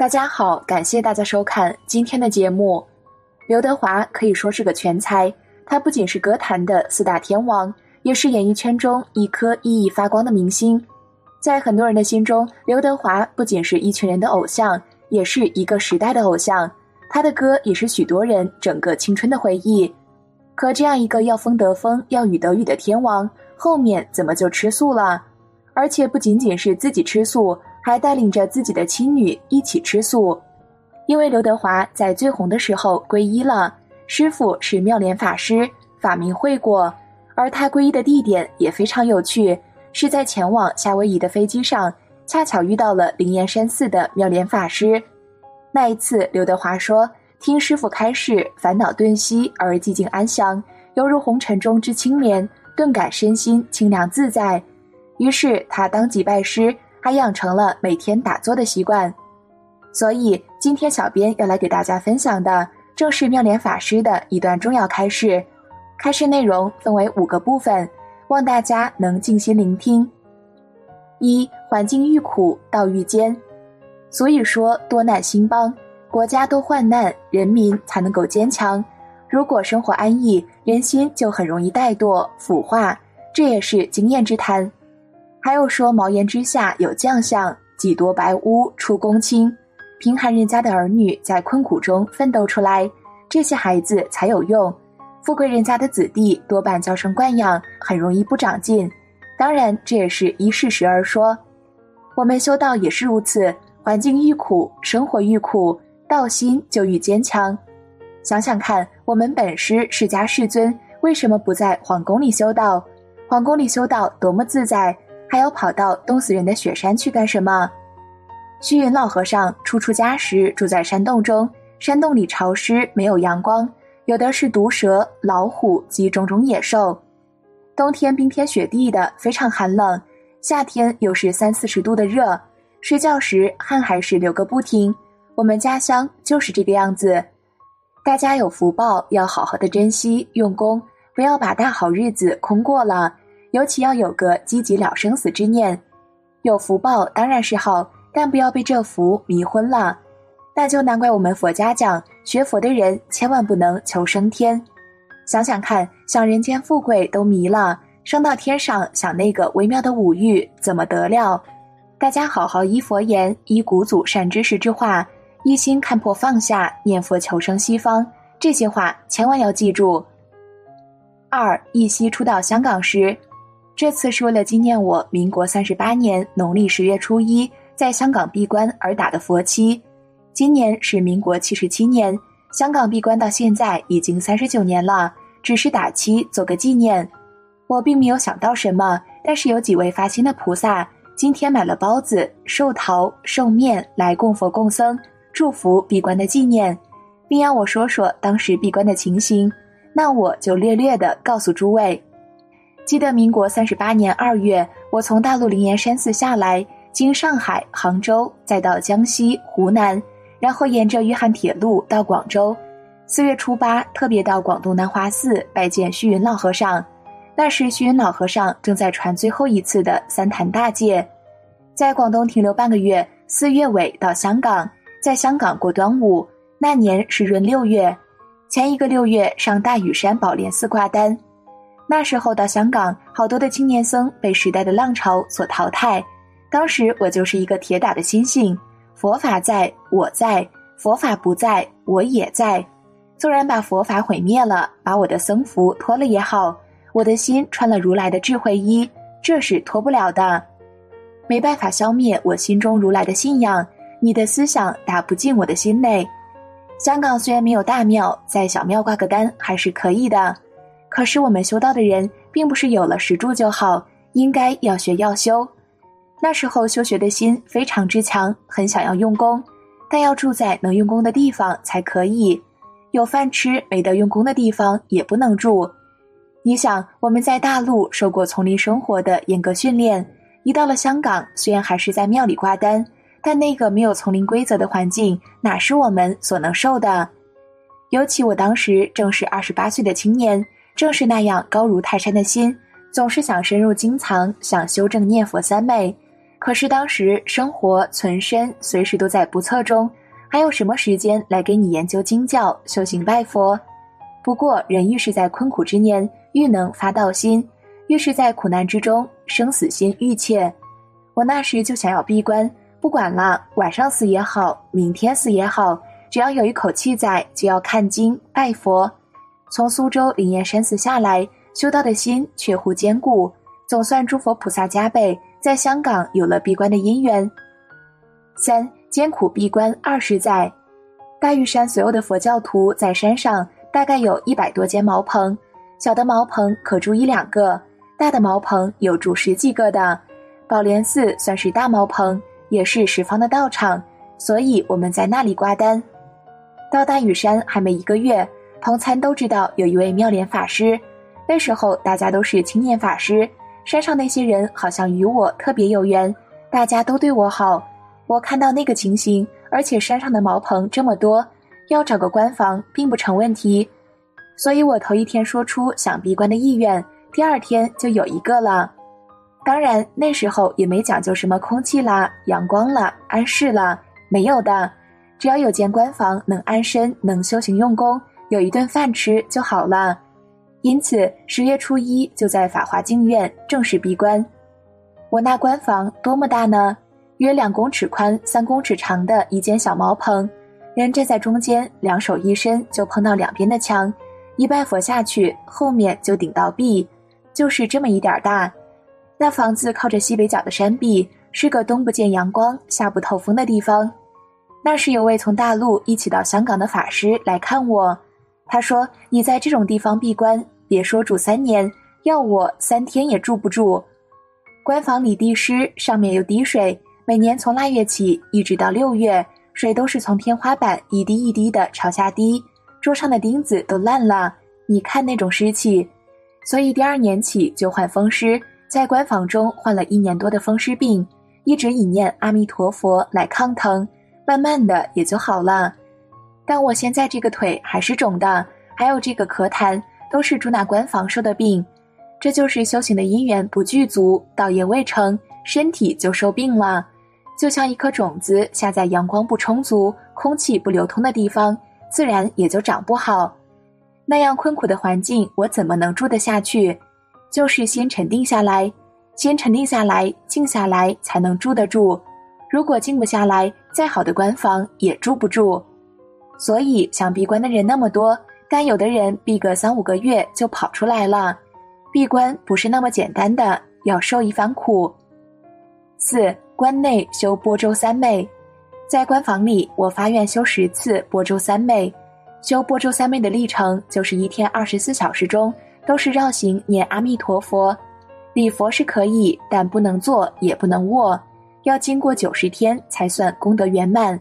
大家好，感谢大家收看今天的节目。刘德华可以说是个全才，他不仅是歌坛的四大天王，也是演艺圈中一颗熠熠发光的明星。在很多人的心中，刘德华不仅是一群人的偶像，也是一个时代的偶像。他的歌也是许多人整个青春的回忆。可这样一个要风得风、要雨得雨的天王，后面怎么就吃素了？而且不仅仅是自己吃素。还带领着自己的亲女一起吃素，因为刘德华在最红的时候皈依了，师傅是妙莲法师，法名慧果，而他皈依的地点也非常有趣，是在前往夏威夷的飞机上，恰巧遇到了灵岩山寺的妙莲法师。那一次，刘德华说：“听师傅开示，烦恼顿息而寂静安详，犹如红尘中之清莲，顿感身心清凉自在。”于是他当即拜师。还养成了每天打坐的习惯，所以今天小编要来给大家分享的正是妙莲法师的一段重要开示。开示内容分为五个部分，望大家能静心聆听。一、环境愈苦，道愈艰，所以说多难兴邦，国家多患难，人民才能够坚强。如果生活安逸，人心就很容易怠惰腐化，这也是经验之谈。还有说茅檐之下有将相，几多白屋出公卿。贫寒人家的儿女在困苦中奋斗出来，这些孩子才有用。富贵人家的子弟多半娇生惯养，很容易不长进。当然，这也是依事实而说。我们修道也是如此，环境愈苦，生活愈苦，道心就愈坚强。想想看，我们本师释迦世尊为什么不在皇宫里修道？皇宫里修道多么自在！还要跑到冻死人的雪山去干什么？虚云老和尚初出家时住在山洞中，山洞里潮湿，没有阳光，有的是毒蛇、老虎及种种野兽。冬天冰天雪地的，非常寒冷；夏天又是三四十度的热，睡觉时汗还是流个不停。我们家乡就是这个样子。大家有福报，要好好的珍惜用功，不要把大好日子空过了。尤其要有个积极了生死之念，有福报当然是好，但不要被这福迷昏了。那就难怪我们佛家讲，学佛的人千万不能求升天。想想看，想人间富贵都迷了，升到天上想那个微妙的五欲怎么得了？大家好好依佛言，依古祖善知识之话，一心看破放下，念佛求生西方。这些话千万要记住。二，一夕初到香港时。这次是为了纪念我民国三十八年农历十月初一在香港闭关而打的佛七。今年是民国七十七年，香港闭关到现在已经三十九年了，只是打七做个纪念。我并没有想到什么，但是有几位发心的菩萨今天买了包子、寿桃、寿面来供佛供僧，祝福闭关的纪念，并要我说说当时闭关的情形。那我就略略的告诉诸位。记得民国三十八年二月，我从大陆灵岩山寺下来，经上海、杭州，再到江西、湖南，然后沿着粤汉铁路到广州。四月初八，特别到广东南华寺拜见虚云老和尚。那时虚云老和尚正在传最后一次的三坛大戒，在广东停留半个月。四月尾到香港，在香港过端午。那年是闰六月，前一个六月上大屿山宝莲寺挂单。那时候到香港，好多的青年僧被时代的浪潮所淘汰。当时我就是一个铁打的心性，佛法在我在，佛法不在我也在。纵然把佛法毁灭了，把我的僧服脱了也好，我的心穿了如来的智慧衣，这是脱不了的。没办法消灭我心中如来的信仰，你的思想打不进我的心内。香港虽然没有大庙，在小庙挂个单还是可以的。可是我们修道的人，并不是有了石柱就好，应该要学要修。那时候修学的心非常之强，很想要用功，但要住在能用功的地方才可以。有饭吃没得用功的地方也不能住。你想，我们在大陆受过丛林生活的严格训练，一到了香港，虽然还是在庙里挂单，但那个没有丛林规则的环境，哪是我们所能受的？尤其我当时正是二十八岁的青年。正是那样高如泰山的心，总是想深入经藏，想修正念佛三昧。可是当时生活存身随时都在不测中，还有什么时间来给你研究经教、修行拜佛？不过人愈是在困苦之年，愈能发道心，越是在苦难之中，生死心愈切。我那时就想要闭关，不管了，晚上死也好，明天死也好，只要有一口气在，就要看经拜佛。从苏州灵岩山寺下来，修道的心却乎坚固。总算诸佛菩萨加倍，在香港有了闭关的因缘。三艰苦闭关二十载，大屿山所有的佛教徒在山上大概有一百多间茅棚，小的茅棚可住一两个，大的茅棚有住十几个的。宝莲寺算是大茅棚，也是十方的道场，所以我们在那里挂单。到大屿山还没一个月，同参都知道有一位妙莲法师，那时候大家都是青年法师。山上那些人好像与我特别有缘，大家都对我好。我看到那个情形，而且山上的茅棚这么多，要找个官房并不成问题。所以我头一天说出想闭关的意愿，第二天就有一个了。当然那时候也没讲究什么空气啦、阳光啦、安适啦，没有的，只要有间关房能安身、能修行用功，有一顿饭吃就好了。因此，十月初一就在法华净院正式闭关。我那关房多么大呢？约两公尺宽、三公尺长的一间小茅棚，人站在中间，两手一伸就碰到两边的墙，一拜佛下去，后面就顶到壁，就是这么一点大。那房子靠着西北角的山壁，是个东不见阳光、夏不透风的地方。那是有位从大陆一起到香港的法师来看我。他说：“你在这种地方闭关，别说住三年，要我三天也住不住。关房里地湿，上面有滴水，每年从腊月起一直到六月，水都是从天花板一滴一滴的朝下滴，桌上的钉子都烂了。你看那种湿气，所以第二年起就患风湿，在关房中患了一年多的风湿病，一直以念阿弥陀佛来抗疼，慢慢的也就好了。”但我现在这个腿还是肿的，还有这个咳痰，都是住那官房受的病。这就是修行的因缘不具足，道业未成，身体就受病了。就像一颗种子下在阳光不充足、空气不流通的地方，自然也就长不好。那样困苦的环境，我怎么能住得下去？就是先沉定下来，先沉定下来，静下来，才能住得住。如果静不下来，再好的官房也住不住。所以想闭关的人那么多，但有的人闭个三五个月就跑出来了。闭关不是那么简单的，要受一番苦。四关内修波州三昧，在关房里，我发愿修十次波州三昧。修波州三昧的历程，就是一天二十四小时中都是绕行念阿弥陀佛。礼佛是可以，但不能坐，也不能卧，要经过九十天才算功德圆满。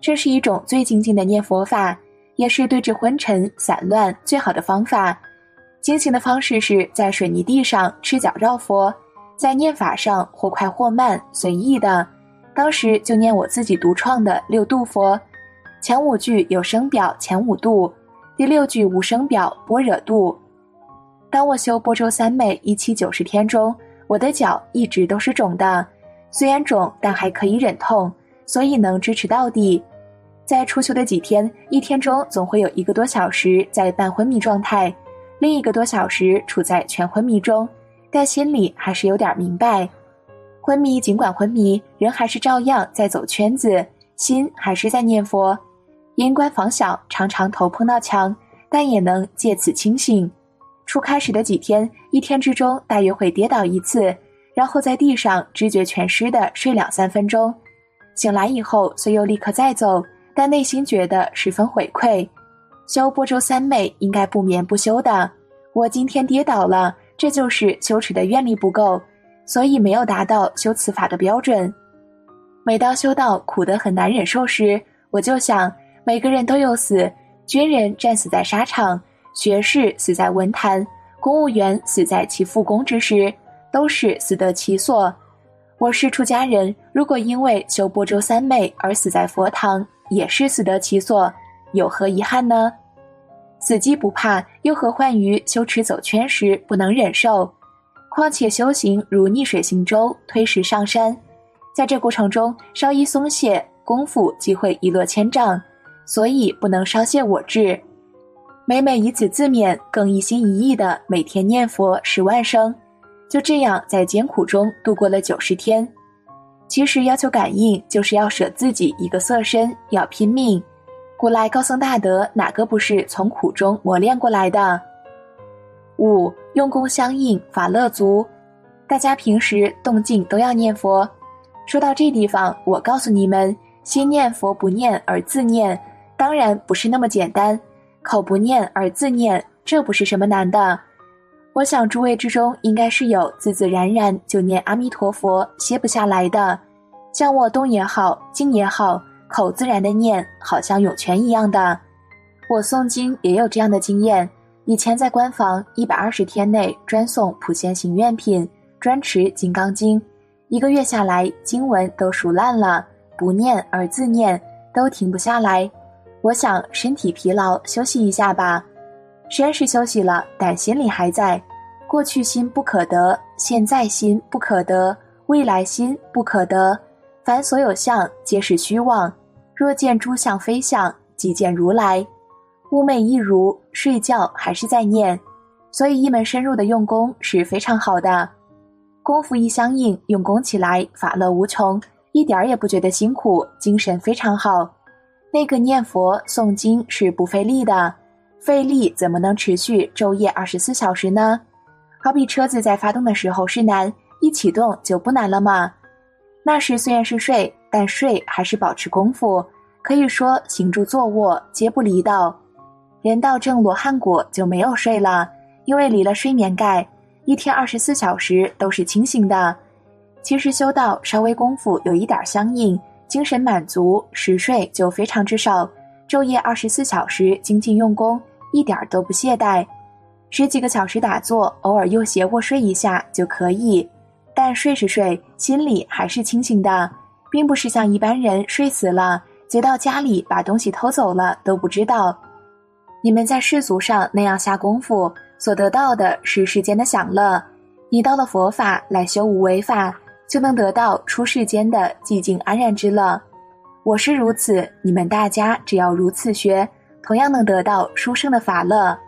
这是一种最精进的念佛法，也是对治昏沉散乱最好的方法。进行的方式是在水泥地上赤脚绕佛，在念法上或快或慢随意的。当时就念我自己独创的六度佛，前五句有声表前五度，第六句无声表般若度。当我修波州三昧一七九十天中，我的脚一直都是肿的，虽然肿，但还可以忍痛。所以能支持到底，在初秋的几天，一天中总会有一个多小时在半昏迷状态，另一个多小时处在全昏迷中，但心里还是有点明白。昏迷尽管昏迷，人还是照样在走圈子，心还是在念佛。因关房小，常常头碰到墙，但也能借此清醒。初开始的几天，一天之中大约会跌倒一次，然后在地上知觉全失的睡两三分钟。醒来以后，虽又立刻再走，但内心觉得十分悔愧。修波州三昧应该不眠不休的，我今天跌倒了，这就是羞耻的愿力不够，所以没有达到修此法的标准。每当修道苦得很难忍受时，我就想，每个人都有死：军人战死在沙场，学士死在文坛，公务员死在其复工之时，都是死得其所。我是出家人，如果因为修波州三昧而死在佛堂，也是死得其所，有何遗憾呢？死机不怕，又何患于修持走圈时不能忍受？况且修行如逆水行舟，推石上山，在这过程中稍一松懈，功夫即会一落千丈，所以不能稍懈我志。每每以此自勉，更一心一意的每天念佛十万声，就这样在艰苦中度过了九十天。其实要求感应，就是要舍自己一个色身，要拼命。古来高僧大德哪个不是从苦中磨练过来的？五用功相应，法乐足。大家平时动静都要念佛。说到这地方，我告诉你们，心念佛不念而自念，当然不是那么简单。口不念而自念，这不是什么难的。我想诸位之中应该是有自自然然就念阿弥陀佛歇不下来的，像我动也好，静也好，口自然的念，好像涌泉一样的。我诵经也有这样的经验，以前在官房一百二十天内专诵普贤行愿品，专持金刚经，一个月下来经文都熟烂了，不念而自念，都停不下来。我想身体疲劳，休息一下吧。虽然是休息了，但心里还在。过去心不可得，现在心不可得，未来心不可得。凡所有相，皆是虚妄。若见诸相非相，即见如来。寤寐一如，睡觉还是在念。所以一门深入的用功是非常好的。功夫一相应，用功起来法乐无穷，一点儿也不觉得辛苦，精神非常好。那个念佛诵经是不费力的，费力怎么能持续昼夜二十四小时呢？好比车子在发动的时候是难，一启动就不难了吗？那时虽然是睡，但睡还是保持功夫，可以说行住坐卧皆不离道。人到正罗汉果就没有睡了，因为离了睡眠盖，一天二十四小时都是清醒的。其实修道稍微功夫有一点相应。精神满足，时睡就非常之少，昼夜二十四小时精进用功，一点都不懈怠。十几个小时打坐，偶尔又斜卧睡一下就可以。但睡是睡，心里还是清醒的，并不是像一般人睡死了，贼到家里把东西偷走了都不知道。你们在世俗上那样下功夫，所得到的是世间的享乐；你到了佛法来修无为法。就能得到出世间的寂静安然之乐。我是如此，你们大家只要如此学，同样能得到殊胜的法乐。